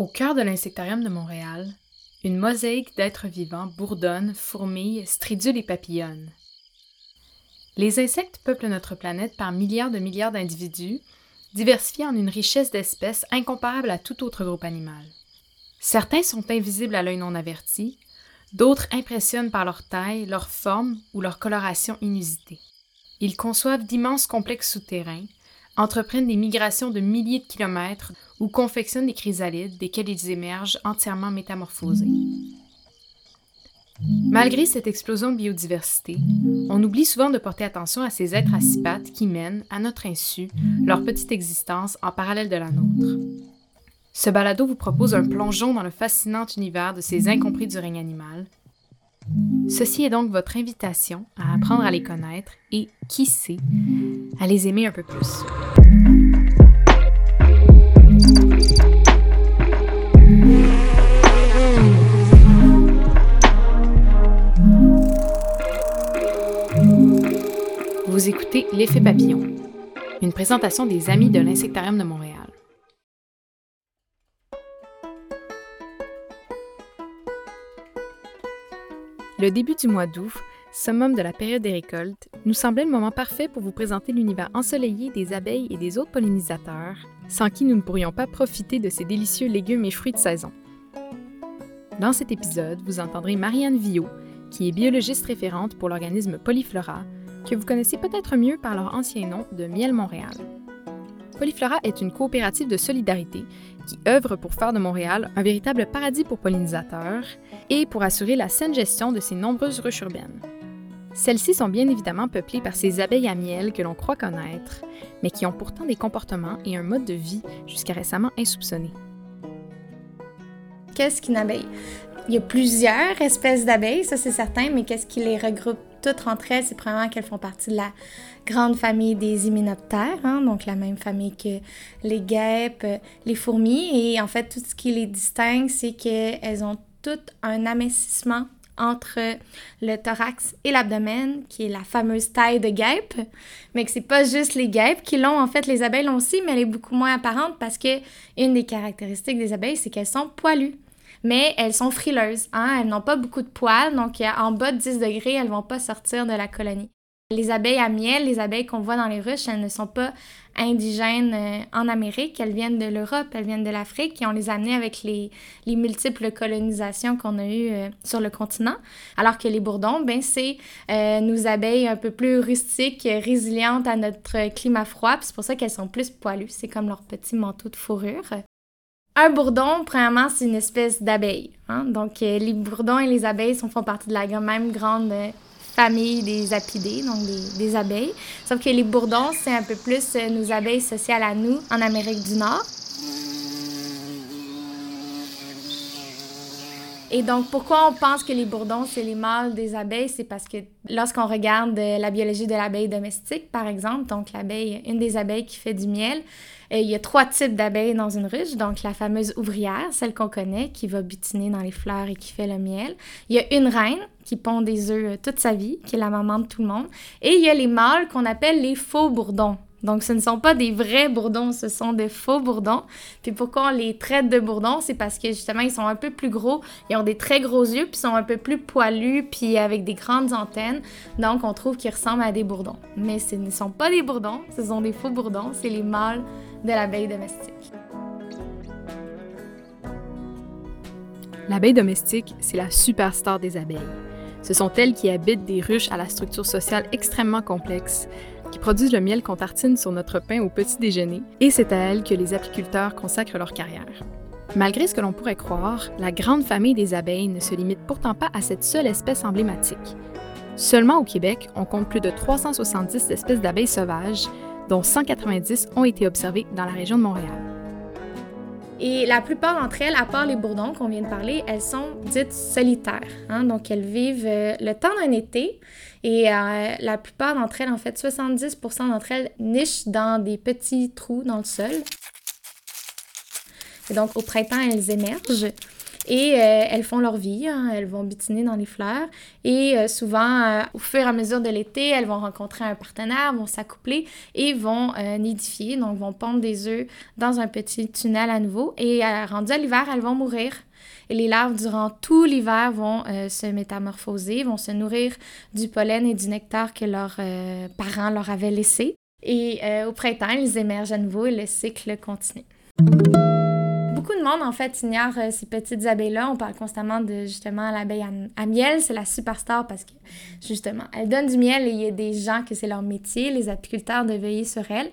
Au cœur de l'insectarium de Montréal, une mosaïque d'êtres vivants bourdonne, fourmille, stridule et papillonne. Les insectes peuplent notre planète par milliards de milliards d'individus, diversifiés en une richesse d'espèces incomparable à tout autre groupe animal. Certains sont invisibles à l'œil non averti, d'autres impressionnent par leur taille, leur forme ou leur coloration inusitée. Ils conçoivent d'immenses complexes souterrains, entreprennent des migrations de milliers de kilomètres ou confectionnent des chrysalides desquels ils émergent entièrement métamorphosés. Malgré cette explosion de biodiversité, on oublie souvent de porter attention à ces êtres à qui mènent, à notre insu, leur petite existence en parallèle de la nôtre. Ce balado vous propose un plongeon dans le fascinant univers de ces incompris du règne animal. Ceci est donc votre invitation à apprendre à les connaître et, qui sait, à les aimer un peu plus. Vous écoutez L'effet papillon, une présentation des Amis de l'Insectarium de Montréal. Le début du mois d'août, summum de la période des récoltes, nous semblait le moment parfait pour vous présenter l'univers ensoleillé des abeilles et des autres pollinisateurs, sans qui nous ne pourrions pas profiter de ces délicieux légumes et fruits de saison. Dans cet épisode, vous entendrez Marianne Villot, qui est biologiste référente pour l'organisme Polyflora, que vous connaissez peut-être mieux par leur ancien nom de Miel Montréal. Polyflora est une coopérative de solidarité qui œuvre pour faire de Montréal un véritable paradis pour pollinisateurs et pour assurer la saine gestion de ses nombreuses ruches urbaines. Celles-ci sont bien évidemment peuplées par ces abeilles à miel que l'on croit connaître, mais qui ont pourtant des comportements et un mode de vie jusqu'à récemment insoupçonnés. Qu'est-ce qu'une abeille? Il y a plusieurs espèces d'abeilles, ça c'est certain, mais qu'est-ce qui les regroupe? Toutes entre elles? C'est probablement qu'elles font partie de la grande famille des hyménoptères, hein, donc la même famille que les guêpes, les fourmis. Et en fait, tout ce qui les distingue, c'est qu'elles ont toutes un amincissement entre le thorax et l'abdomen, qui est la fameuse taille de guêpe, mais que c'est pas juste les guêpes qui l'ont, en fait, les abeilles l'ont aussi, mais elle est beaucoup moins apparente parce que une des caractéristiques des abeilles, c'est qu'elles sont poilues. Mais elles sont frileuses, hein? elles n'ont pas beaucoup de poils, donc en bas de 10 degrés, elles vont pas sortir de la colonie. Les abeilles à miel, les abeilles qu'on voit dans les ruches, elles ne sont pas indigènes euh, en Amérique, elles viennent de l'Europe, elles viennent de l'Afrique et on les a amenées avec les, multiples colonisations qu'on a eues euh, sur le continent. Alors que les bourdons, ben c'est euh, nos abeilles un peu plus rustiques, résilientes à notre climat froid, c'est pour ça qu'elles sont plus poilues, c'est comme leur petit manteau de fourrure. Un bourdon, premièrement, c'est une espèce d'abeille. Hein. Donc, les bourdons et les abeilles sont, font partie de la même grande famille des apidés, donc des, abeilles. Sauf que les bourdons, c'est un peu plus euh, nos abeilles sociales à nous en Amérique du Nord. Et donc, pourquoi on pense que les bourdons, c'est les mâles des abeilles? C'est parce que lorsqu'on regarde euh, la biologie de l'abeille domestique, par exemple, donc l'abeille, une des abeilles qui fait du miel, euh, il y a trois types d'abeilles dans une ruche. Donc, la fameuse ouvrière, celle qu'on connaît, qui va butiner dans les fleurs et qui fait le miel. Il y a une reine qui pond des œufs euh, toute sa vie, qui est la maman de tout le monde. Et il y a les mâles qu'on appelle les faux bourdons. Donc, ce ne sont pas des vrais bourdons, ce sont des faux bourdons. Puis pourquoi on les traite de bourdons, c'est parce que justement, ils sont un peu plus gros, ils ont des très gros yeux, puis sont un peu plus poilus, puis avec des grandes antennes. Donc, on trouve qu'ils ressemblent à des bourdons. Mais ce ne sont pas des bourdons, ce sont des faux bourdons, c'est les mâles de l'abeille domestique. L'abeille domestique, c'est la superstar des abeilles. Ce sont elles qui habitent des ruches à la structure sociale extrêmement complexe, qui produisent le miel qu'on tartine sur notre pain au petit déjeuner, et c'est à elles que les apiculteurs consacrent leur carrière. Malgré ce que l'on pourrait croire, la grande famille des abeilles ne se limite pourtant pas à cette seule espèce emblématique. Seulement au Québec, on compte plus de 370 espèces d'abeilles sauvages, dont 190 ont été observées dans la région de Montréal. Et la plupart d'entre elles, à part les bourdons qu'on vient de parler, elles sont dites solitaires. Hein. Donc, elles vivent euh, le temps d'un été et euh, la plupart d'entre elles, en fait, 70% d'entre elles nichent dans des petits trous dans le sol. Et donc, au printemps, elles émergent. Et euh, elles font leur vie. Hein. elles vont butiner dans les fleurs et euh, souvent, au fur et à mesure de l'été, elles vont rencontrer un partenaire, vont s'accoupler et vont nidifier, donc vont pondre des œufs dans un petit tunnel à nouveau. Et rendu à l'hiver, elles vont mourir. Et les larves, durant tout l'hiver, vont se métamorphoser, vont se nourrir du pollen et du nectar que leurs parents leur avaient laissé. Et au printemps, ils émergent à nouveau et le cycle continue de monde, en fait, ignore euh, ces petites abeilles-là. On parle constamment de, justement, l'abeille à, miel. C'est la superstar parce que, justement, elle donne du miel et il y a des gens que c'est leur métier, les apiculteurs, de veiller sur elle.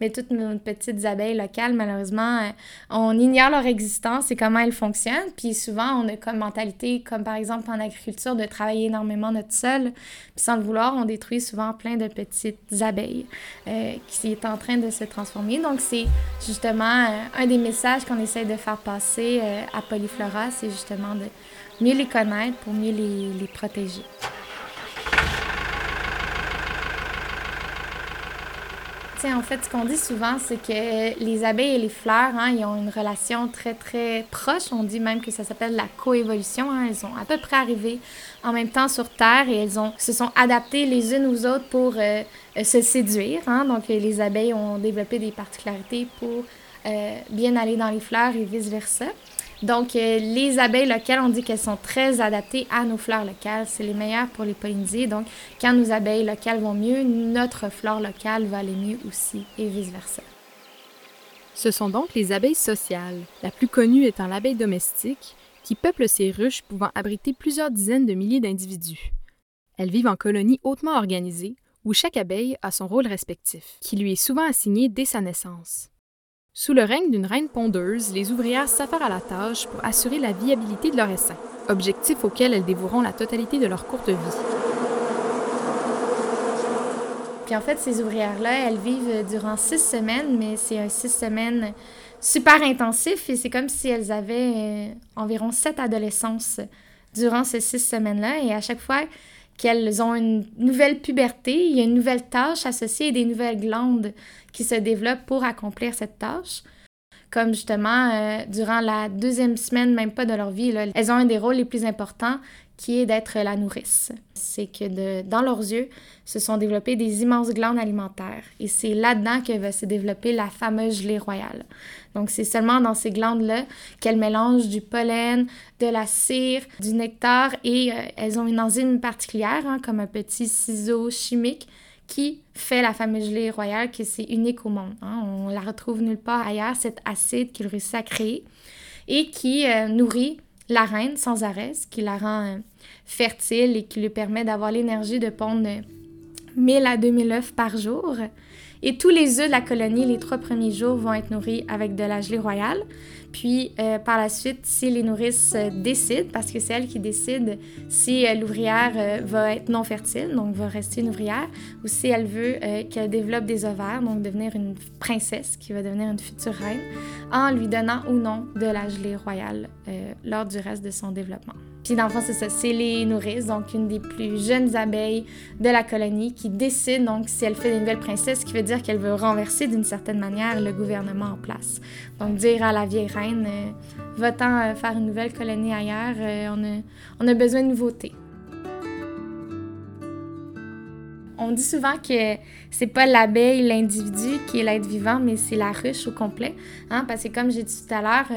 Mais toutes nos petites abeilles locales, malheureusement, euh, on ignore leur existence et comment elles fonctionnent. Puis souvent, on a comme mentalité, comme par exemple en agriculture, de travailler énormément notre sol. Puis sans le vouloir, on détruit souvent plein de petites abeilles euh, qui est en train de se transformer. Donc, c'est justement un des messages qu'on essaie de faire passer euh, à Polyflora, c'est justement de mieux les connaître pour mieux les, les protéger. En fait, ce qu'on dit souvent, c'est que les abeilles et les fleurs, hein, ils ont une relation très, très proche. On dit même que ça s'appelle la coévolution. Hein. Elles sont à peu près arrivées en même temps sur Terre et elles ont, se sont adaptées les unes aux autres pour euh, se séduire. Hein. Donc, les abeilles ont développé des particularités pour euh, bien aller dans les fleurs et vice-versa. Donc, euh, les abeilles locales, on dit qu'elles sont très adaptées à nos fleurs locales. C'est les meilleures pour les polliniser. Donc, quand nos abeilles locales vont mieux, notre flore locale va aller mieux aussi et vice-versa. Ce sont donc les abeilles sociales, la plus connue étant l'abeille domestique, qui peuple ces ruches pouvant abriter plusieurs dizaines de milliers d'individus. Elles vivent en colonies hautement organisées, où chaque abeille a son rôle respectif, qui lui est souvent assigné dès sa naissance. Sous le règne d'une reine pondeuse, les ouvrières s'affairent à la tâche pour assurer la viabilité de leur essaim, objectif auquel elles dévoueront la totalité de leur courte vie. Puis en fait, ces ouvrières-là, elles vivent durant six semaines, mais c'est un six semaines super intensif et c'est comme si elles avaient euh, environ sept adolescences durant ces six semaines-là. Et à chaque fois qu'elles ont une nouvelle puberté, il y a une nouvelle tâche associée et des nouvelles glandes qui se développent pour accomplir cette tâche. Comme justement, euh, durant la deuxième semaine, même pas de leur vie, elles ont un des rôles les plus importants qui est d'être la nourrice. C'est que de, dans leurs yeux se sont développées des immenses glandes alimentaires. Et c'est là-dedans que va se développer la fameuse gelée royale. Donc, c'est seulement dans ces glandes-là qu'elles mélangent du pollen, de la cire, du nectar et euh, elles ont une enzyme particulière, hein, comme un petit ciseau chimique qui fait la fameuse gelée royale, que c'est unique au monde. Hein. On la retrouve nulle part ailleurs, cet acide qu'il réussit à créer et qui euh, nourrit la reine sans arrêt, ce qui la rend euh, fertile et qui lui permet d'avoir l'énergie de pondre 1000 à 2000 œufs par jour. Et tous les œufs de la colonie, les trois premiers jours, vont être nourris avec de la gelée royale. Puis euh, par la suite, si les nourrices euh, décident, parce que c'est elles qui décident si euh, l'ouvrière va être non fertile, donc va rester une ouvrière, ou si elle veut qu'elle développe des ovaires, donc devenir une princesse qui va devenir une future reine, en lui donnant ou non de la gelée royale lors du reste de son développement. Puis c'est ça, c'est les nourrices, donc une des plus jeunes abeilles de la colonie qui décide donc si elle fait des nouvelles princesses, ce qui veut dire qu'elle veut renverser d'une certaine manière le gouvernement en place. Donc dire à la vieille reine, euh, va-t'en euh, faire une nouvelle colonie ailleurs, euh, on, a, on a besoin de nouveautés. On dit souvent que c'est pas l'abeille, l'individu qui est l'être vivant, mais c'est la ruche au complet. Hein? Parce que comme j'ai dit tout à l'heure,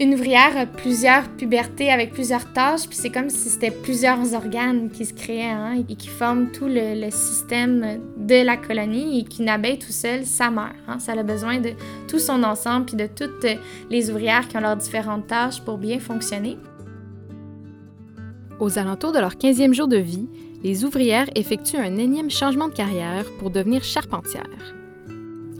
une ouvrière a plusieurs pubertés avec plusieurs tâches, puis c'est comme si c'était plusieurs organes qui se créaient hein, et qui forment tout le, système de la colonie et qu'une abeille tout seule, ça meurt. Hein. Ça a besoin de tout son ensemble puis de toutes les ouvrières qui ont leurs différentes tâches pour bien fonctionner. Aux alentours de leur 15e jour de vie, les ouvrières effectuent un énième changement de carrière pour devenir charpentières.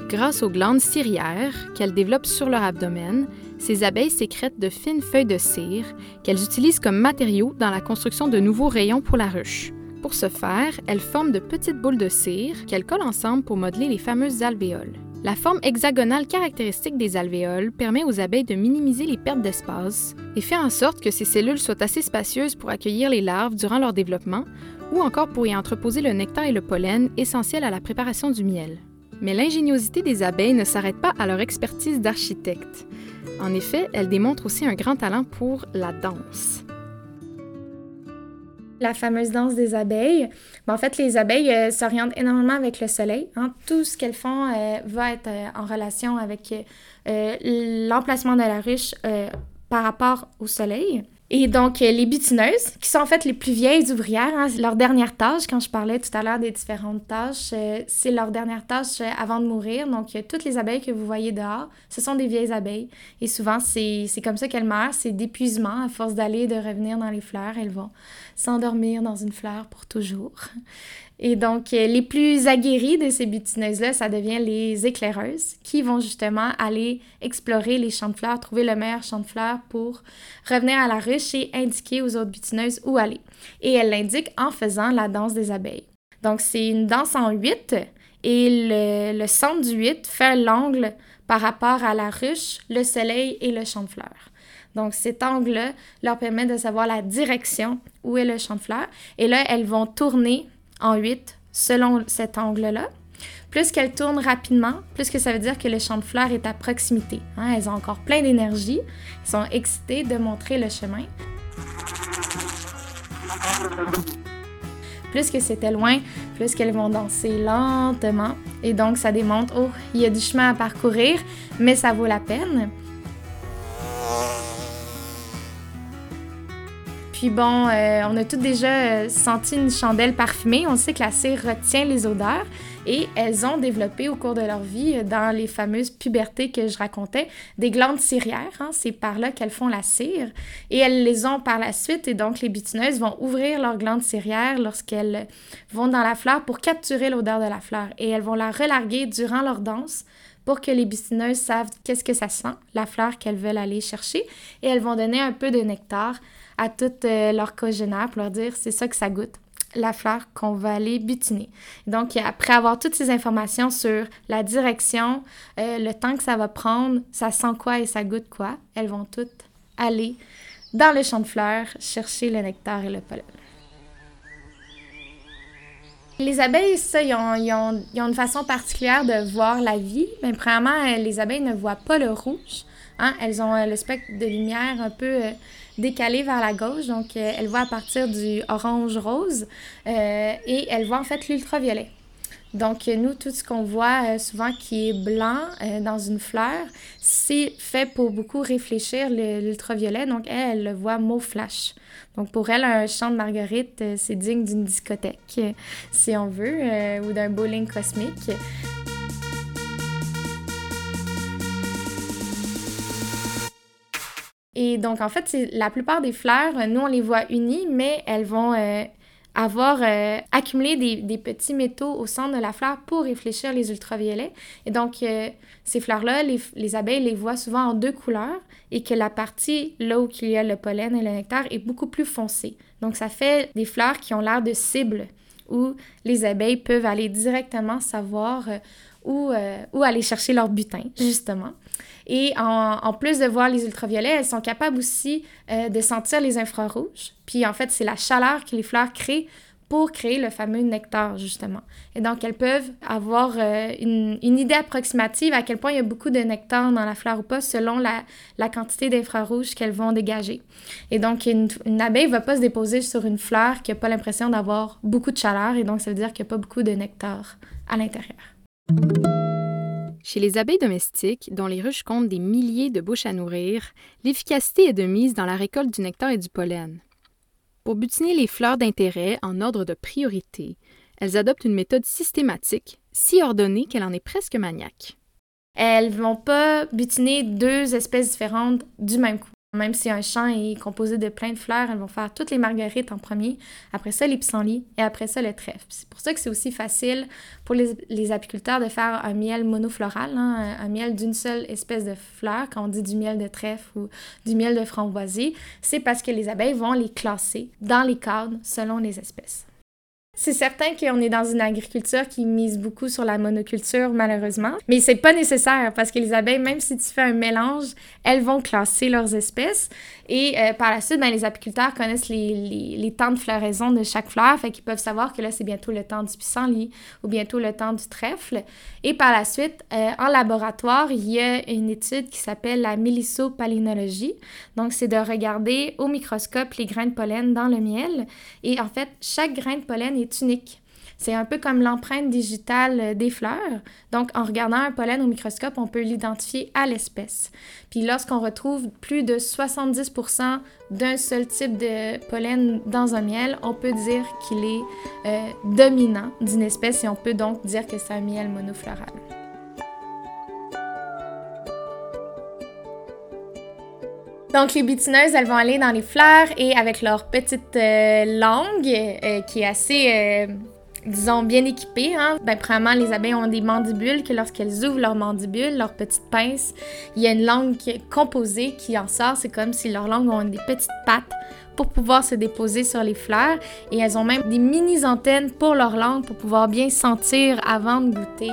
Grâce aux glandes cirières qu'elles développent sur leur abdomen, ces abeilles sécrètent de fines feuilles de cire qu'elles utilisent comme matériau dans la construction de nouveaux rayons pour la ruche. Pour ce faire, elles forment de petites boules de cire qu'elles collent ensemble pour modeler les fameuses alvéoles. La forme hexagonale caractéristique des alvéoles permet aux abeilles de minimiser les pertes d'espace et fait en sorte que ces cellules soient assez spacieuses pour accueillir les larves durant leur développement ou encore pour y entreposer le nectar et le pollen essentiels à la préparation du miel. Mais l'ingéniosité des abeilles ne s'arrête pas à leur expertise d'architecte. En effet, elles démontrent aussi un grand talent pour la danse la fameuse danse des abeilles. Ben, en fait, les abeilles euh, s'orientent énormément avec le soleil. Hein. Tout ce qu'elles font euh, va être euh, en relation avec l'emplacement de la ruche par rapport au soleil. Et donc, les butineuses, qui sont en fait les plus vieilles ouvrières, hein, leur dernière tâche, quand je parlais tout à l'heure des différentes tâches, c'est leur dernière tâche avant de mourir. Donc, toutes les abeilles que vous voyez dehors, ce sont des vieilles abeilles. Et souvent, c'est comme ça qu'elles meurent, c'est d'épuisement. À force d'aller et de revenir dans les fleurs, elles vont s'endormir dans une fleur pour toujours. Et donc, euh, les plus aguerries de ces butineuses-là, ça devient les éclaireuses qui vont justement aller explorer les champs de fleurs, trouver le meilleur champ de fleurs pour revenir à la ruche et indiquer aux autres butineuses où aller. Et elles l'indiquent en faisant la danse des abeilles. Donc, c'est une danse en huit et le, le centre du huit fait l'angle par rapport à la ruche, le soleil et le champ de fleurs. Donc, cet angle-là leur permet de savoir la direction où est le champ de fleurs. Et là, elles vont tourner en 8 selon cet angle-là. Plus qu'elles tournent rapidement, plus que ça veut dire que le champ de fleurs est à proximité. Hein. Elles ont encore plein d'énergie, elles sont excitées de montrer le chemin. Plus que c'était loin, plus qu'elles vont danser lentement. Et donc, ça démontre, oh, il y a du chemin à parcourir, mais ça vaut la peine. Puis bon, euh, on a toutes déjà euh, senti une chandelle parfumée. On sait que la cire retient les odeurs et elles ont développé au cours de leur vie, euh, dans les fameuses pubertés que je racontais, des glandes cirières. Hein. C'est par là qu'elles font la cire et elles les ont par la suite. Et donc, les butineuses vont ouvrir leurs glandes cirières lorsqu'elles vont dans la fleur pour capturer l'odeur de la fleur et elles vont la relarguer durant leur danse pour que les butineuses savent qu'est-ce que ça sent, la fleur qu'elles veulent aller chercher, et elles vont donner un peu de nectar à toutes euh, leurs congénères pour leur dire c'est ça que ça goûte la fleur qu'on va aller butiner. Donc, après avoir toutes ces informations sur la direction, euh, le temps que ça va prendre, ça sent quoi et ça goûte quoi, elles vont toutes aller dans le champ de fleurs chercher le nectar et le pollen. Les abeilles, ça, ils ont, une façon particulière de voir la vie. Mais premièrement, les abeilles ne voient pas le rouge. Hein? Elles ont euh, le spectre de lumière un peu décalée vers la gauche. Donc, euh, elle voit à partir du orange-rose euh, et elle voit en fait l'ultraviolet. Donc, nous, tout ce qu'on voit euh, souvent qui est blanc dans une fleur, c'est fait pour beaucoup réfléchir l'ultraviolet. Donc, elle, elle le voit mot flash. Donc, pour elle, un champ de marguerite, c'est digne d'une discothèque, si on veut, ou d'un bowling cosmique. Et donc, en fait, la plupart des fleurs, nous, on les voit unies, mais elles vont euh, avoir euh, accumulé des, petits métaux au centre de la fleur pour réfléchir les ultraviolets. Et donc, euh, ces fleurs-là, les, abeilles les voient souvent en deux couleurs et que la partie là où il y a le pollen et le nectar est beaucoup plus foncée. Donc, ça fait des fleurs qui ont l'air de cibles où les abeilles peuvent aller directement savoir où, où aller chercher leur butin, justement. Et en, plus de voir les ultraviolets, elles sont capables aussi euh, de sentir les infrarouges. Puis en fait, c'est la chaleur que les fleurs créent pour créer le fameux nectar, justement. Et donc, elles peuvent avoir euh, une, idée approximative à quel point il y a beaucoup de nectar dans la fleur ou pas, selon la, quantité d'infrarouges qu'elles vont dégager. Et donc, une, abeille ne va pas se déposer sur une fleur qui n'a pas l'impression d'avoir beaucoup de chaleur, et donc ça veut dire qu'il n'y a pas beaucoup de nectar à l'intérieur. Chez les abeilles domestiques, dont les ruches comptent des milliers de bouches à nourrir, l'efficacité est de mise dans la récolte du nectar et du pollen. Pour butiner les fleurs d'intérêt en ordre de priorité, elles adoptent une méthode systématique, si ordonnée qu'elle en est presque maniaque. Elles vont pas butiner deux espèces différentes du même coup. Même si un champ est composé de plein de fleurs, elles vont faire toutes les marguerites en premier, après ça les pissenlits et après ça le trèfle. C'est pour ça que c'est aussi facile pour les, apiculteurs de faire un miel monofloral, hein, un, miel d'une seule espèce de fleur, quand on dit du miel de trèfle ou du miel de framboisier, c'est parce que les abeilles vont les classer dans les cadres selon les espèces. C'est certain qu'on est dans une agriculture qui mise beaucoup sur la monoculture, malheureusement. Mais c'est pas nécessaire parce que les abeilles, même si tu fais un mélange, elles vont classer leurs espèces. Et euh, par la suite, ben, les apiculteurs connaissent les, les, temps de floraison de chaque fleur, fait qu'ils peuvent savoir que là, c'est bientôt le temps du pissenlit ou bientôt le temps du trèfle. Et par la suite, euh, en laboratoire, il y a une étude qui s'appelle la mélissopalinologie. Donc, c'est de regarder au microscope les grains de pollen dans le miel. Et en fait, chaque grain de pollen est unique. C'est un peu comme l'empreinte digitale euh, des fleurs. Donc, en regardant un pollen au microscope, on peut l'identifier à l'espèce. Puis lorsqu'on retrouve plus de 70% d'un seul type de pollen dans un miel, on peut dire qu'il est euh, dominant d'une espèce et on peut donc dire que c'est un miel monofloral. Donc, les butineuses, elles vont aller dans les fleurs et avec leur petite euh, langue, qui est assez disons, bien équipées. Hein? Ben, premièrement, les abeilles ont des mandibules que lorsqu'elles ouvrent leurs mandibules, leurs petites pinces, il y a une langue composée qui en sort. C'est comme si leurs langues ont des petites pattes pour pouvoir se déposer sur les fleurs. Et elles ont même des mini antennes pour leur langue pour pouvoir bien sentir avant de goûter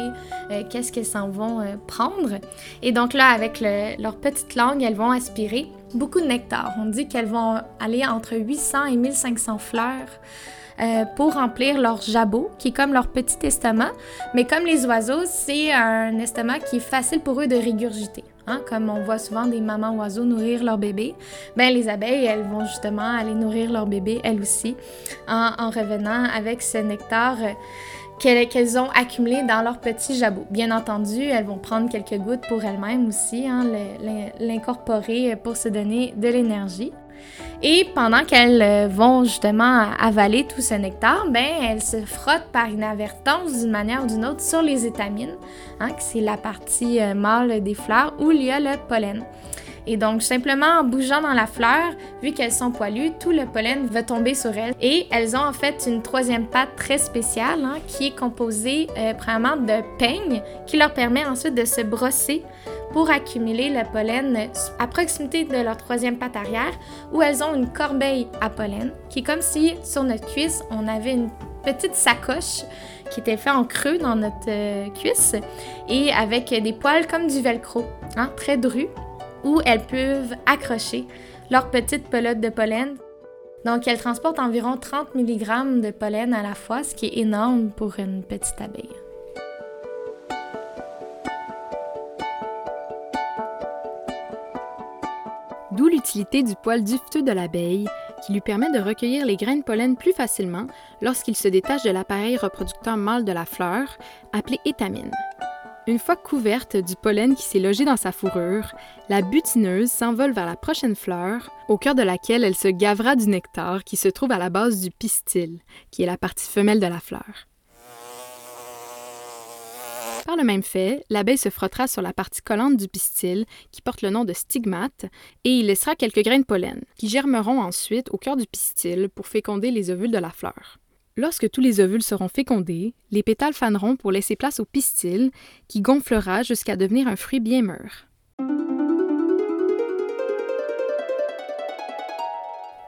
euh, qu'est-ce qu'elles s'en vont euh, prendre. Et donc là, avec leur petite langue, elles vont aspirer beaucoup de nectar. On dit qu'elles vont aller entre 800 et 1500 fleurs euh, pour remplir leur jabot, qui est comme leur petit estomac. Mais comme les oiseaux, c'est un estomac qui est facile pour eux de régurgiter. Hein? Comme on voit souvent des mamans oiseaux nourrir leur bébé, ben les abeilles, elles vont justement aller nourrir leur bébé, elles aussi, en, revenant avec ce nectar. Euh, qu'elles ont accumulé dans leur petit jabot. Bien entendu, elles vont prendre quelques gouttes pour elles-mêmes aussi, hein, l'incorporer pour se donner de l'énergie. Et pendant qu'elles euh, vont justement avaler tout ce nectar, ben, elles se frottent par inadvertance d'une manière ou d'une autre sur les étamines, hein, qui c'est la partie euh, mâle des fleurs où il y a le pollen. Et donc, simplement en bougeant dans la fleur, vu qu'elles sont poilues, tout le pollen va tomber sur elles. Et elles ont en fait une troisième patte très spéciale hein, qui est composée euh, premièrement de peigne qui leur permet ensuite de se brosser pour accumuler le pollen à proximité de leur troisième patte arrière, où elles ont une corbeille à pollen, qui est comme si sur notre cuisse, on avait une petite sacoche qui était faite en creux dans notre euh, cuisse et avec des poils comme du velcro, hein, très drus, où elles peuvent accrocher leur petite pelote de pollen. Donc, elles transportent environ 30 mg de pollen à la fois, ce qui est énorme pour une petite abeille. D'où l'utilité du poil dufteux de l'abeille, qui lui permet de recueillir les grains de pollen plus facilement lorsqu'il se détache de l'appareil reproducteur mâle de la fleur, appelé étamine. Une fois couverte du pollen qui s'est logé dans sa fourrure, la butineuse s'envole vers la prochaine fleur, au cœur de laquelle elle se gavera du nectar qui se trouve à la base du pistil, qui est la partie femelle de la fleur. Par le même fait, l'abeille se frottera sur la partie collante du pistil, qui porte le nom de stigmate, et il laissera quelques grains de pollen, qui germeront ensuite au cœur du pistil pour féconder les ovules de la fleur. Lorsque tous les ovules seront fécondés, les pétales faneront pour laisser place au pistil, qui gonflera jusqu'à devenir un fruit bien mûr.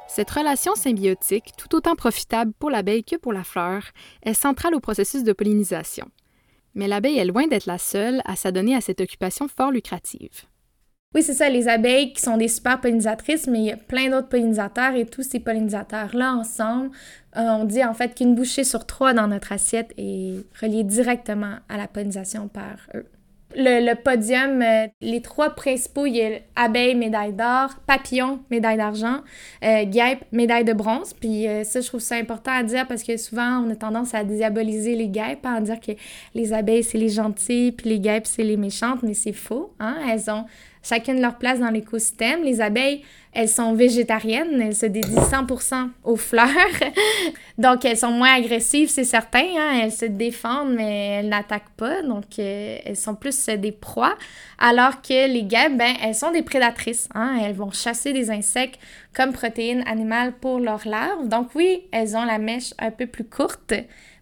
Cette relation symbiotique, tout autant profitable pour l'abeille que pour la fleur, est centrale au processus de pollinisation mais l'abeille est loin d'être la seule à s'adonner à cette occupation fort lucrative. Oui, c'est ça, les abeilles qui sont des super pollinisatrices, mais il y a plein d'autres pollinisateurs et tous ces pollinisateurs-là ensemble, euh, on dit en fait qu'une bouchée sur trois dans notre assiette est reliée directement à la pollinisation par eux le, podium, euh, les trois principaux, il y a abeille, médaille d'or, papillon, médaille d'argent, euh, guêpe, médaille de bronze. Puis euh, ça, je trouve ça important à dire parce que souvent, on a tendance à diaboliser les guêpes, à dire que les abeilles, c'est les gentils, puis les guêpes, c'est les méchantes, mais c'est faux. Hein? Elles ont chacune leur place dans l'écosystème. Les abeilles, elles sont végétariennes, elles se dédient 100% aux fleurs. donc, elles sont moins agressives, c'est certain. Hein. Elles se défendent, mais elles n'attaquent pas. Donc, euh, elles sont plus des proies. Alors que les guêpes, ben, elles sont des prédatrices. Hein. Elles vont chasser des insectes comme protéines animales pour leurs larves. Donc, oui, elles ont la mèche un peu plus courte,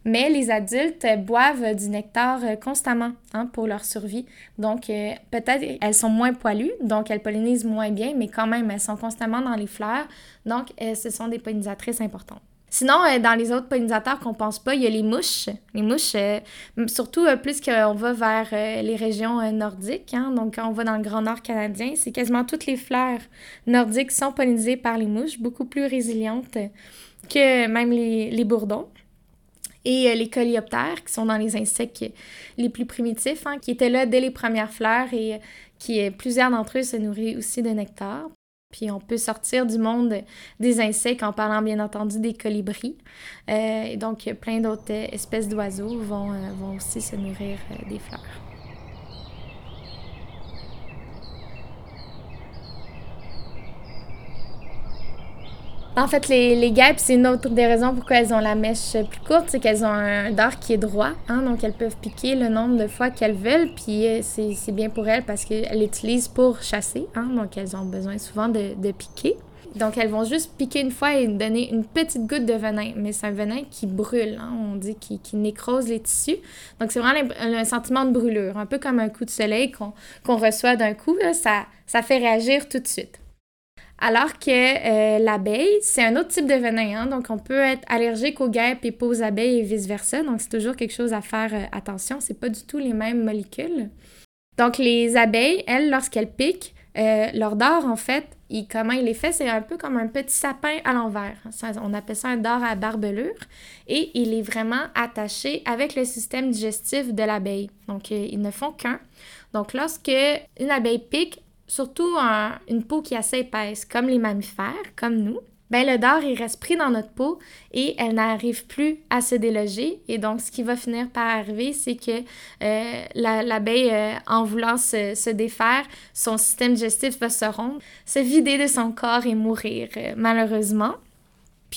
mais les adultes boivent du nectar euh, constamment hein, pour leur survie. Donc, euh, peut-être elles sont moins poilues, donc elles pollinisent moins bien, mais quand même, elles sont constamment dans les fleurs. Donc, euh, ce sont des pollinisatrices importantes. Sinon, euh, dans les autres pollinisateurs qu'on pense pas, il y a les mouches. Les mouches, surtout plus qu'on va vers les régions nordiques, hein, donc quand on va dans le Grand Nord canadien, c'est quasiment toutes les fleurs nordiques sont pollinisées par les mouches, beaucoup plus résilientes que même les bourdons et les coléoptères, qui sont dans les insectes les plus primitifs, hein, qui étaient là dès les premières fleurs et qui, plusieurs d'entre eux se nourrissent aussi de nectar. Puis on peut sortir du monde des insectes en parlant bien entendu des colibris. Euh, donc plein d'autres espèces d'oiseaux vont, euh, vont aussi se nourrir euh, des fleurs. En fait, les, les guêpes, c'est une autre des raisons pourquoi elles ont la mèche plus courte, c'est qu'elles ont un dard qui est droit, hein, donc elles peuvent piquer le nombre de fois qu'elles veulent, puis euh, c'est bien pour elles parce qu'elles l'utilisent pour chasser, hein, donc elles ont besoin souvent de, de, piquer. Donc elles vont juste piquer une fois et donner une petite goutte de venin, mais c'est un venin qui brûle, hein, on dit qui, qui, nécrose les tissus. Donc c'est vraiment un, sentiment de brûlure, un peu comme un coup de soleil qu'on reçoit d'un coup, ça, ça fait réagir tout de suite. Alors que euh, l'abeille, c'est un autre type de venin. Hein? Donc, on peut être allergique aux guêpes et pas aux abeilles et vice-versa. Donc, c'est toujours quelque chose à faire euh, attention. C'est pas du tout les mêmes molécules. Donc, les abeilles, elles, lorsqu'elles piquent, euh, leur dard, en fait, comment il est fait, c'est un peu comme un petit sapin à l'envers. On appelle ça un dard à barbelure. Et il est vraiment attaché avec le système digestif de l'abeille. Donc, ils ne font qu'un. Donc, lorsque une abeille pique, surtout une peau qui est assez épaisse, comme les mammifères, comme nous, ben le dard, il reste pris dans notre peau et elle n'arrive plus à se déloger. Et donc, ce qui va finir par arriver, c'est que euh, l'abeille, euh, en voulant se, se, défaire, son système digestif va se rompre, se vider de son corps et mourir, euh, malheureusement.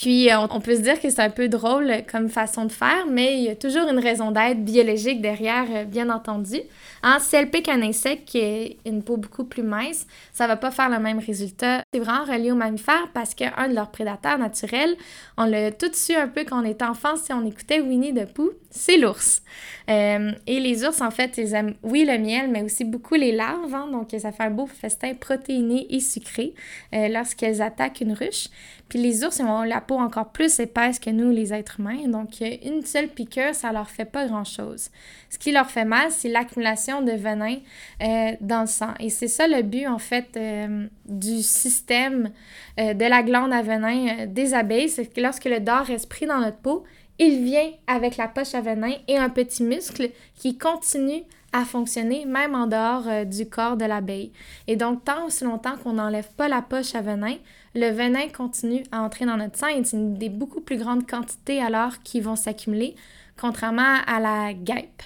Puis, on peut se dire que c'est un peu drôle comme façon de faire, mais il y a toujours une raison d'être biologique derrière, bien entendu. Hein, si elle pique un insecte qui a une peau beaucoup plus mince, ça va pas faire le même résultat. C'est vraiment relié aux mammifères parce qu'un de leurs prédateurs naturels, on l'a tout su un peu quand on était enfant si on écoutait Winnie the Pooh, c'est l'ours. Euh, et les ours, en fait, ils aiment, oui, le miel, mais aussi beaucoup les larves. Hein, donc, ça fait un beau festin protéiné et sucré euh, lorsqu'elles attaquent une ruche. Puis les ours, ils ont la peau encore plus épaisse que nous, les êtres humains. Donc, une seule piqûre, ça leur fait pas grand-chose. Ce qui leur fait mal, c'est l'accumulation de venin euh, dans le sang. Et c'est ça le but, en fait, euh, du système euh, de la glande à venin des abeilles. C'est que lorsque le dard reste pris dans notre peau, il vient avec la poche à venin et un petit muscle qui continue à fonctionner même en dehors du corps de l'abeille. Et donc, tant aussi longtemps qu'on n'enlève pas la poche à venin, le venin continue à entrer dans notre sang et c'est des beaucoup plus grandes quantités alors qui vont s'accumuler, contrairement à la guêpe.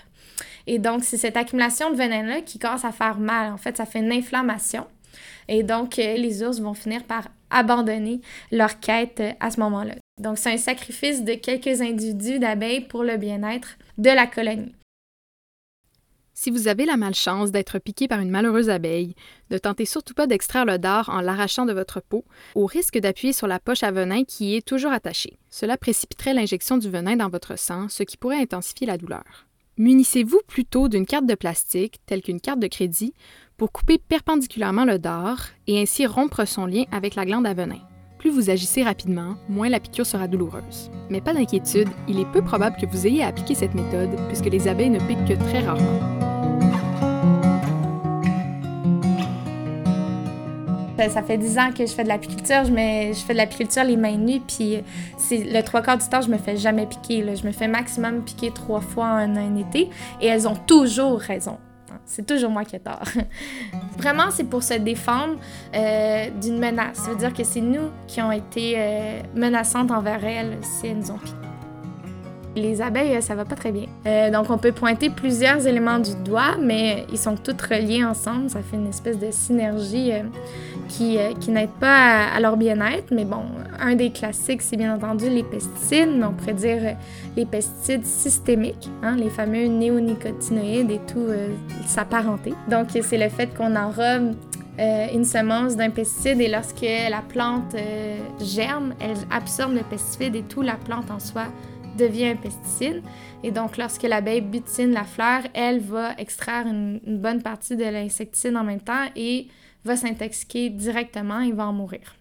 Et donc, c'est cette accumulation de venin-là qui commence à faire mal. En fait, ça fait une inflammation. Et donc, euh, les ours vont finir par abandonner leur quête euh, à ce moment-là. Donc, c'est un sacrifice de quelques individus d'abeilles pour le bien-être de la colonie. Si vous avez la malchance d'être piqué par une malheureuse abeille, ne tentez surtout pas d'extraire le dard en l'arrachant de votre peau, au risque d'appuyer sur la poche à venin qui est toujours attachée. Cela précipiterait l'injection du venin dans votre sang, ce qui pourrait intensifier la douleur. Munissez-vous plutôt d'une carte de plastique, telle qu'une carte de crédit, pour couper perpendiculairement le dard et ainsi rompre son lien avec la glande à venin. Plus vous agissez rapidement, moins la piqûre sera douloureuse. Mais pas d'inquiétude, il est peu probable que vous ayez à appliquer cette méthode puisque les abeilles ne piquent que très rarement. Ça fait 10 ans que je fais de l'apiculture. Je, je fais de l'apiculture les mains nues, puis c'est le trois quarts du temps, je me fais jamais piquer. Je me fais maximum piquer trois fois en un été, et elles ont toujours raison. C'est toujours moi qui ai tort. Vraiment, c'est pour se défendre euh, d'une menace. Ça veut dire que c'est nous qui avons été euh, menaçantes envers elles si elles nous ont piqué. Les abeilles, ça va pas très bien. Euh, donc, on peut pointer plusieurs éléments du doigt, mais ils sont tous reliés ensemble. Ça fait une espèce de synergie euh, qui, euh, qui n'aide pas à, leur bien-être. Mais bon, un des classiques, c'est bien entendu les pesticides, mais on pourrait dire les pesticides systémiques, hein, les fameux néonicotinoïdes et tout s'apparenter. Donc, c'est le fait qu'on enrobe une semence d'un pesticide et lorsque la plante germe, elle absorbe le pesticide et tout la plante en soi devient un pesticide. Et donc, lorsque l'abeille butine la fleur, elle va extraire une, bonne partie de l'insecticide en même temps et va s'intoxiquer directement et va en mourir.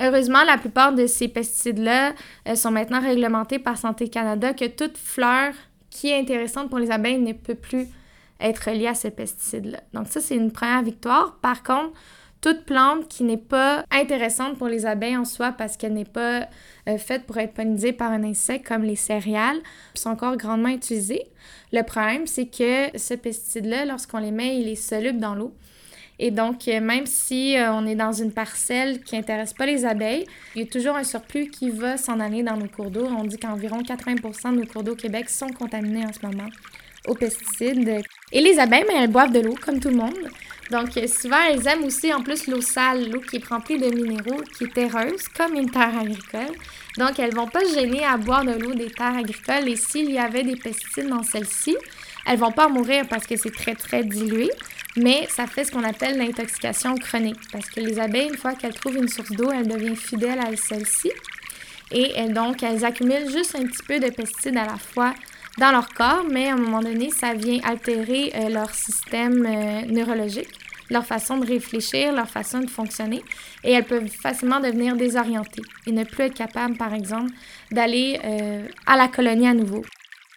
Heureusement, la plupart de ces pesticides-là euh, sont maintenant réglementés par Santé Canada que toute fleur qui est intéressante pour les abeilles ne peut plus être liée à ces pesticides-là. Donc ça, c'est une première victoire. Par contre, toute plante qui n'est pas intéressante pour les abeilles en soi parce qu'elle n'est pas euh, faite pour être pollinisée par un insecte comme les céréales sont encore grandement utilisées. Le problème, c'est que ce pesticide-là, lorsqu'on les met, il est soluble dans l'eau. Et donc, euh, même si euh, on est dans une parcelle qui n'intéresse pas les abeilles, il y a toujours un surplus qui va s'en aller dans nos cours d'eau. On dit qu'environ 80% de nos cours d'eau au Québec sont contaminés en ce moment aux pesticides. Et les abeilles, mais elles boivent de l'eau comme tout le monde. Donc, euh, souvent, elles aiment aussi en plus l'eau sale, l'eau qui est remplie de minéraux, qui est terreuse, comme une terre agricole. Donc, elles vont pas se gêner à boire de l'eau des terres agricoles. Et s'il y avait des pesticides dans celle-ci, elles vont pas mourir parce que c'est très, très dilué. Mais ça fait ce qu'on appelle l'intoxication chronique. Parce que les abeilles, une fois qu'elles trouvent une source d'eau, elles deviennent fidèles à celle-ci. Et donc, elles accumulent juste un petit peu de pesticides à la fois dans leur corps, mais à un moment donné, ça vient altérer euh, leur système euh, neurologique, leur façon de réfléchir, leur façon de fonctionner, et elles peuvent facilement devenir désorientées et ne plus être capables, par exemple, d'aller euh, à la colonie à nouveau.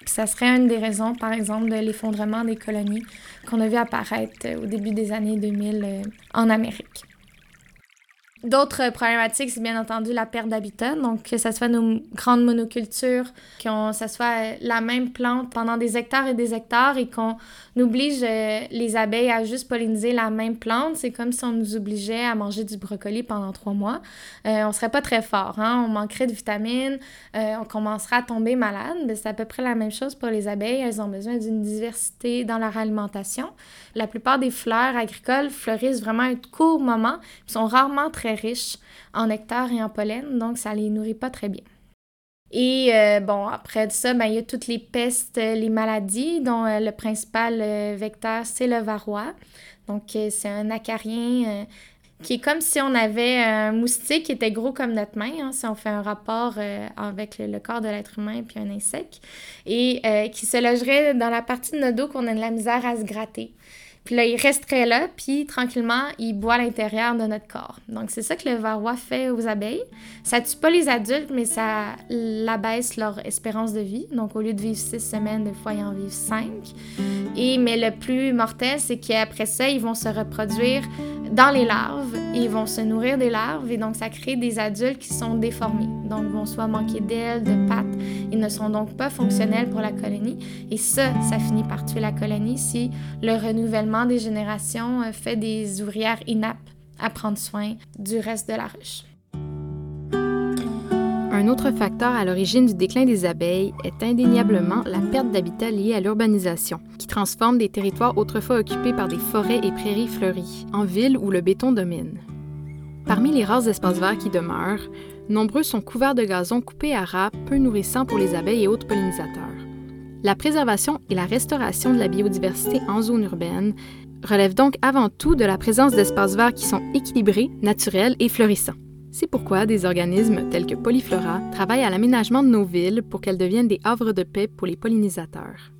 Ça serait une des raisons, par exemple, de l'effondrement des colonies qu'on a vu apparaître au début des années 2000 en Amérique. D'autres problématiques, c'est bien entendu la perte d'habitat. Donc, que ce soit nos grandes monocultures, que ce soit la même plante pendant des hectares et des hectares et qu'on oblige euh, les abeilles à juste polliniser la même plante. C'est comme si on nous obligeait à manger du brocoli pendant trois mois. Euh, on serait pas très fort, hein? On manquerait de vitamines, euh, on commencerait à tomber malade. Mais c'est à peu près la même chose pour les abeilles. Elles ont besoin d'une diversité dans leur alimentation. La plupart des fleurs agricoles fleurissent vraiment un court moment, sont rarement très riches en nectar et en pollen, donc ça les nourrit pas très bien. Et euh, bon, après ça, ben, il y a toutes les pestes, les maladies, dont euh, le principal euh, vecteur, c'est le varroa. Donc, c'est un acarien qui est comme si on avait un moustique qui était gros comme notre main, hein, si on fait un rapport avec le, corps de l'être humain puis un insecte, et qui se logerait dans la partie de notre dos qu'on a de la misère à se gratter. Puis là, il resterait là, puis tranquillement, il boit l'intérieur de notre corps. Donc, c'est ça que le varroa fait aux abeilles. Ça tue pas les adultes, mais ça abaisse leur espérance de vie. Donc, au lieu de vivre six semaines, des fois, ils en vivent cinq. Et, mais le plus mortel, c'est qu'après ça, ils vont se reproduire dans les larves et ils vont se nourrir des larves. Et donc, ça crée des adultes qui sont déformés. Donc, vont soit manquer d'ailes, de pattes. Ils ne sont donc pas fonctionnels pour la colonie. Et ça, ça finit par tuer la colonie si le renouvellement des générations euh, fait des ouvrières inaptes à prendre soin du reste de la ruche. Un autre facteur à l'origine du déclin des abeilles est indéniablement la perte d'habitat liée à l'urbanisation, qui transforme des territoires autrefois occupés par des forêts et prairies fleuries en villes où le béton domine. Parmi les rares espaces verts qui demeurent, nombreux sont couverts de gazon coupés à ras, peu nourrissants pour les abeilles et autres pollinisateurs. La préservation et la restauration de la biodiversité en zone urbaine relèvent donc avant tout de la présence d'espaces verts qui sont équilibrés, naturels et florissants. C'est pourquoi des organismes tels que Polyflora travaillent à l'aménagement de nos villes pour qu'elles deviennent des havres de paix pour les pollinisateurs.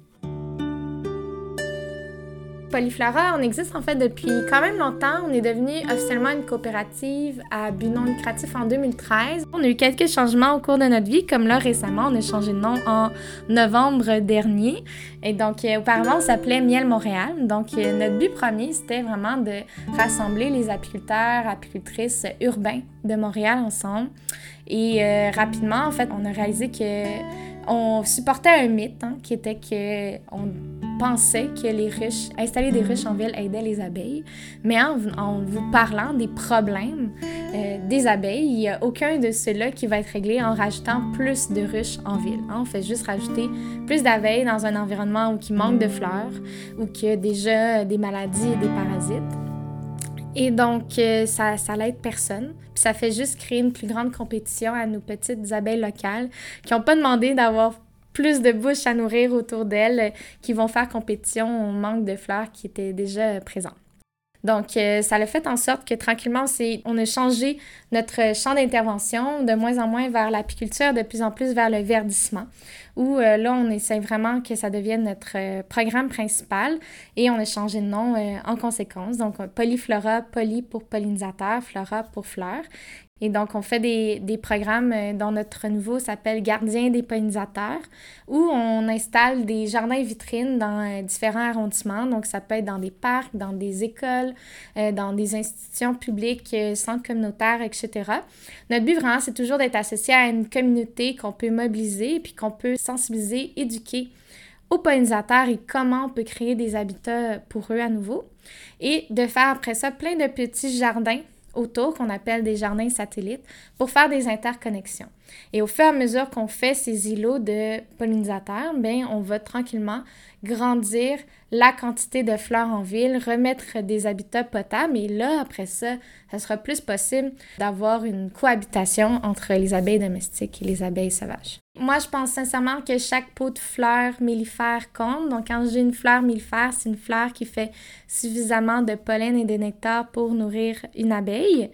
Polyflora, on existe en fait depuis quand même longtemps. On est devenu officiellement une coopérative à but non lucratif en 2013. On a eu quelques changements au cours de notre vie, comme là récemment, on a changé de nom en novembre dernier. Et donc, euh, auparavant, on s'appelait Miel Montréal. Donc, euh, notre but premier, c'était vraiment de rassembler les apiculteurs, apicultrices urbains de Montréal ensemble. Et euh, rapidement, en fait, on a réalisé que on supportait un mythe hein, qui était que on pensait que les ruches, installer des ruches en ville aidait les abeilles, mais en, vous parlant des problèmes euh, des abeilles, il n'y a aucun de ceux-là qui va être réglé en rajoutant plus de ruches en ville. Hein. On fait juste rajouter plus d'abeilles dans un environnement où il manque de fleurs, ou qu'il y a déjà des maladies et des parasites. Et donc, euh, ça, ça personne. Puis ça fait juste créer une plus grande compétition à nos petites abeilles locales qui n'ont pas demandé d'avoir plus de bouches à nourrir autour d'elles euh, qui vont faire compétition au manque de fleurs qui étaient déjà présentes. Donc, euh, ça a fait en sorte que tranquillement, on a changé notre champ d'intervention de moins en moins vers l'apiculture, de plus en plus vers le verdissement. où là, on essaie vraiment que ça devienne notre programme principal et on a changé de nom en conséquence. Donc, Polyflora, poly pour pollinisateur, flora pour fleurs. Et donc, on fait des, des programmes euh, dont notre nouveau s'appelle Gardien des pollinisateurs, où on installe des jardins vitrines dans euh, différents arrondissements. Donc, ça peut être dans des parcs, dans des écoles, euh, dans des institutions publiques, centres communautaires, etc. Notre but vraiment, c'est toujours d'être associé à une communauté qu'on peut mobiliser, puis qu'on peut sensibiliser, éduquer aux pollinisateurs et comment on peut créer des habitats pour eux à nouveau. Et de faire après ça plein de petits jardins autour qu'on appelle des jardins satellites pour faire des interconnexions. Et au fur et à mesure qu'on fait ces îlots de pollinisateurs, bien, on va tranquillement grandir la quantité de fleurs en ville, remettre des habitats potables et là, après ça, ça sera plus possible d'avoir une cohabitation entre les abeilles domestiques et les abeilles sauvages. Moi, je pense sincèrement que chaque pot de fleurs mellifères compte. Donc, quand j'ai une fleur mellifère, c'est une fleur qui fait suffisamment de pollen et de nectar pour nourrir une abeille.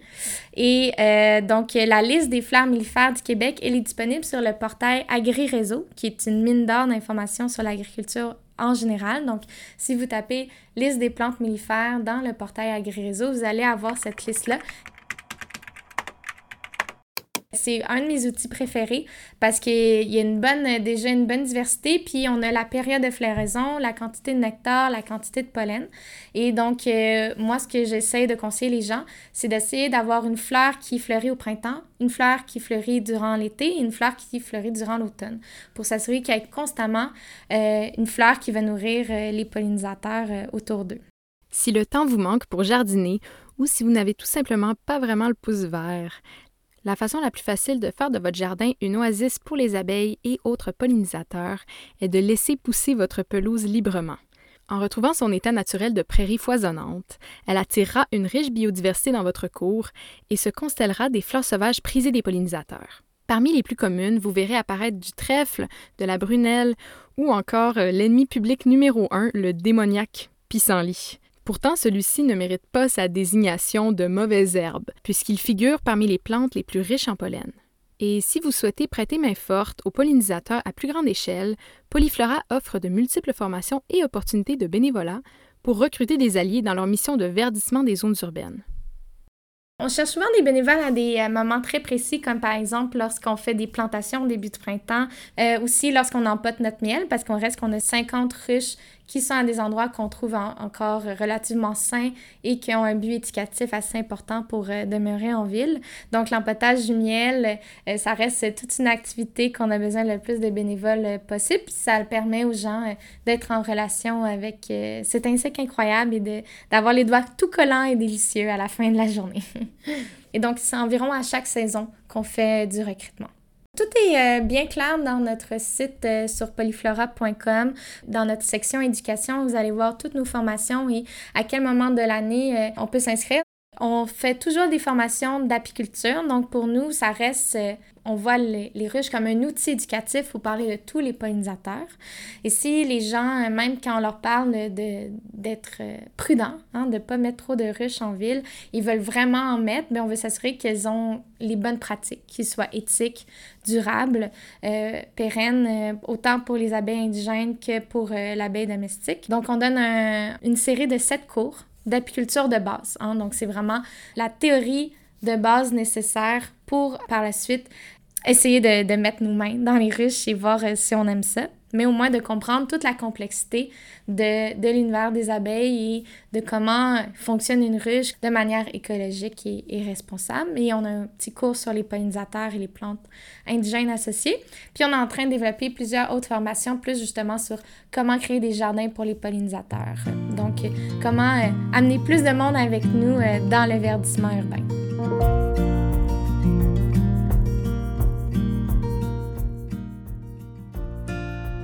Et euh, donc, la liste des fleurs mellifères du Québec, elle est disponible sur le portail AgriRéseau, qui est une mine d'or d'informations sur l'agriculture en général. Donc, si vous tapez liste des plantes mellifères dans le portail AgriRéseau, vous allez avoir cette liste-là c'est un de mes outils préférés parce qu'il y a une bonne, déjà une bonne diversité, puis on a la période de floraison, la quantité de nectar, la quantité de pollen. Et donc, euh, moi, ce que j'essaie de conseiller les gens, c'est d'essayer d'avoir une fleur qui fleurit au printemps, une fleur qui fleurit durant l'été et une fleur qui fleurit durant l'automne, pour s'assurer qu'il y ait constamment euh, une fleur qui va nourrir euh, les pollinisateurs autour d'eux. Si le temps vous manque pour jardiner ou si vous n'avez tout simplement pas vraiment le pouce vert, la façon la plus facile de faire de votre jardin une oasis pour les abeilles et autres pollinisateurs est de laisser pousser votre pelouse librement. En retrouvant son état naturel de prairie foisonnante, elle attirera une riche biodiversité dans votre cour et se constellera des fleurs sauvages prisées des pollinisateurs. Parmi les plus communes, vous verrez apparaître du trèfle, de la brunelle ou encore euh, l'ennemi public numéro un, le démoniaque pissenlit. Pourtant, celui-ci ne mérite pas sa désignation de mauvaise herbe, puisqu'il figure parmi les plantes les plus riches en pollen. Et si vous souhaitez prêter main forte aux pollinisateurs à plus grande échelle, Polyflora offre de multiples formations et opportunités de bénévolat pour recruter des alliés dans leur mission de verdissement des zones urbaines. On cherche souvent des bénévoles à des euh, moments très précis, comme par exemple lorsqu'on fait des plantations au début du printemps, euh, aussi lorsqu'on empote notre miel, parce qu'on reste qu'on a 50 ruches qui sont à des endroits qu'on trouve encore relativement sains et qui ont un but éducatif assez important pour euh, demeurer en ville. Donc, l'empotage du miel, ça reste toute une activité qu'on a besoin le plus de bénévoles possible. Puis ça permet aux gens d'être en relation avec cet insecte incroyable et d'avoir les doigts tout collants et délicieux à la fin de la journée. Et donc, c'est environ à chaque saison qu'on fait du recrutement. Tout est euh, bien clair dans notre site euh, sur polyflora.com. Dans notre section éducation, vous allez voir toutes nos formations et à quel moment de l'année euh, on peut s'inscrire. On fait toujours des formations d'apiculture, donc pour nous, ça reste on voit les, ruches comme un outil éducatif pour parler de tous les pollinisateurs. Et si les gens, même quand on leur parle d'être euh, prudents, hein, de ne pas mettre trop de ruches en ville, ils veulent vraiment en mettre, mais on veut s'assurer qu'elles ont les bonnes pratiques, qu'ils soient éthiques, durables, euh, pérennes, euh, autant pour les abeilles indigènes que pour l'abeille domestique. Donc, on donne une série de sept cours d'apiculture de base. Hein. Donc, c'est vraiment la théorie de base nécessaire pour, par la suite, essayer de, de mettre nos mains dans les ruches et voir euh, si on aime ça mais au moins de comprendre toute la complexité de, de l'univers des abeilles et de comment fonctionne une ruche de manière écologique et, responsable. Et on a un petit cours sur les pollinisateurs et les plantes indigènes associées. Puis on est en train de développer plusieurs autres formations, plus justement sur comment créer des jardins pour les pollinisateurs. Donc, comment euh, amener plus de monde avec nous euh, dans le verdissement urbain.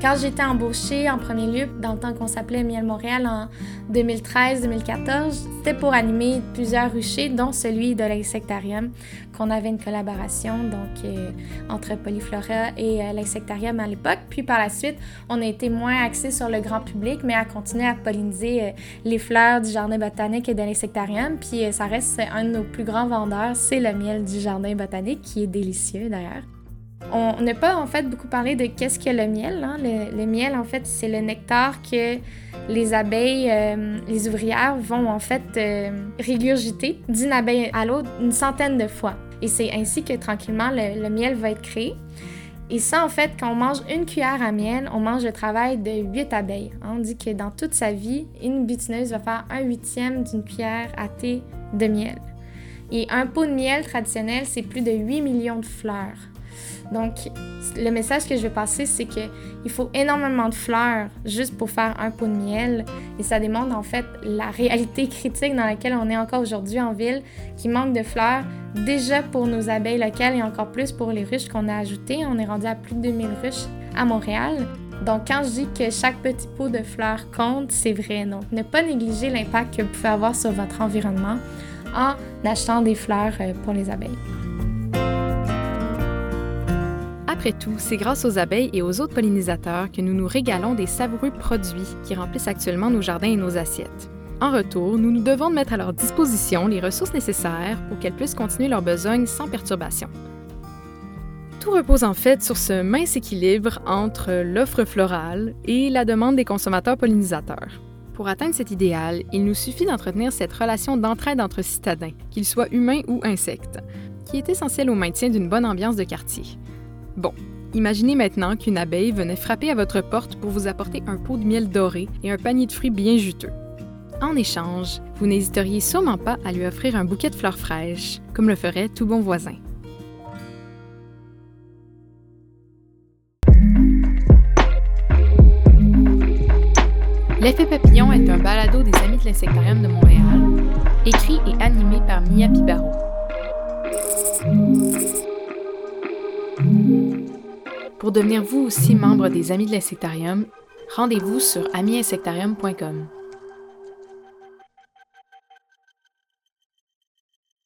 Quand j'étais embauchée en premier lieu, dans le temps qu'on s'appelait Miel Montréal en 2013-2014, c'était pour animer plusieurs ruchers, dont celui de l'insectarium, qu'on avait une collaboration donc euh, entre Polyflora et euh, l'insectarium à l'époque. Puis par la suite, on a été moins axé sur le grand public, mais à continuer à polliniser euh, les fleurs du jardin botanique et de l'insectarium. Puis ça reste un de nos plus grands vendeurs, c'est le miel du jardin botanique, qui est délicieux d'ailleurs. On n'a pas en fait beaucoup parlé de qu'est-ce que le miel. Hein. Le, miel, en fait, c'est le nectar que les abeilles, euh, les ouvrières vont en fait euh, régurgiter d'une abeille à l'autre une centaine de fois. Et c'est ainsi que tranquillement le, miel va être créé. Et ça, en fait, quand on mange une cuillère à miel, on mange le travail de huit abeilles. Hein. On dit que dans toute sa vie, une butineuse va faire un huitième d'une cuillère à thé de miel. Et un pot de miel traditionnel, c'est plus de 8 millions de fleurs. Donc, le message que je vais passer, c'est qu'il faut énormément de fleurs juste pour faire un pot de miel. Et ça démontre en fait la réalité critique dans laquelle on est encore aujourd'hui en ville, qui manque de fleurs déjà pour nos abeilles locales et encore plus pour les ruches qu'on a ajoutées. On est rendu à plus de 2000 ruches à Montréal. Donc, quand je dis que chaque petit pot de fleurs compte, c'est vrai. Donc, ne pas négliger l'impact que vous pouvez avoir sur votre environnement en achetant des fleurs euh, pour les abeilles. Après tout, c'est grâce aux abeilles et aux autres pollinisateurs que nous nous régalons des savoureux produits qui remplissent actuellement nos jardins et nos assiettes. En retour, nous nous devons de mettre à leur disposition les ressources nécessaires pour qu'elles puissent continuer leur besogne sans perturbation. Tout repose en fait sur ce mince équilibre entre l'offre florale et la demande des consommateurs pollinisateurs. Pour atteindre cet idéal, il nous suffit d'entretenir cette relation d'entraide entre citadins, qu'ils soient humains ou insectes, qui est essentielle au maintien d'une bonne ambiance de quartier. Bon, imaginez maintenant qu'une abeille venait frapper à votre porte pour vous apporter un pot de miel doré et un panier de fruits bien juteux. En échange, vous n'hésiteriez sûrement pas à lui offrir un bouquet de fleurs fraîches, comme le ferait tout bon voisin. L'effet papillon est un balado des Amis de l'Insectarium de Montréal, écrit et animé par Mia Pibaro. Pour devenir vous aussi membre des Amis de l'Insectarium, rendez-vous sur amiinsectarium.com.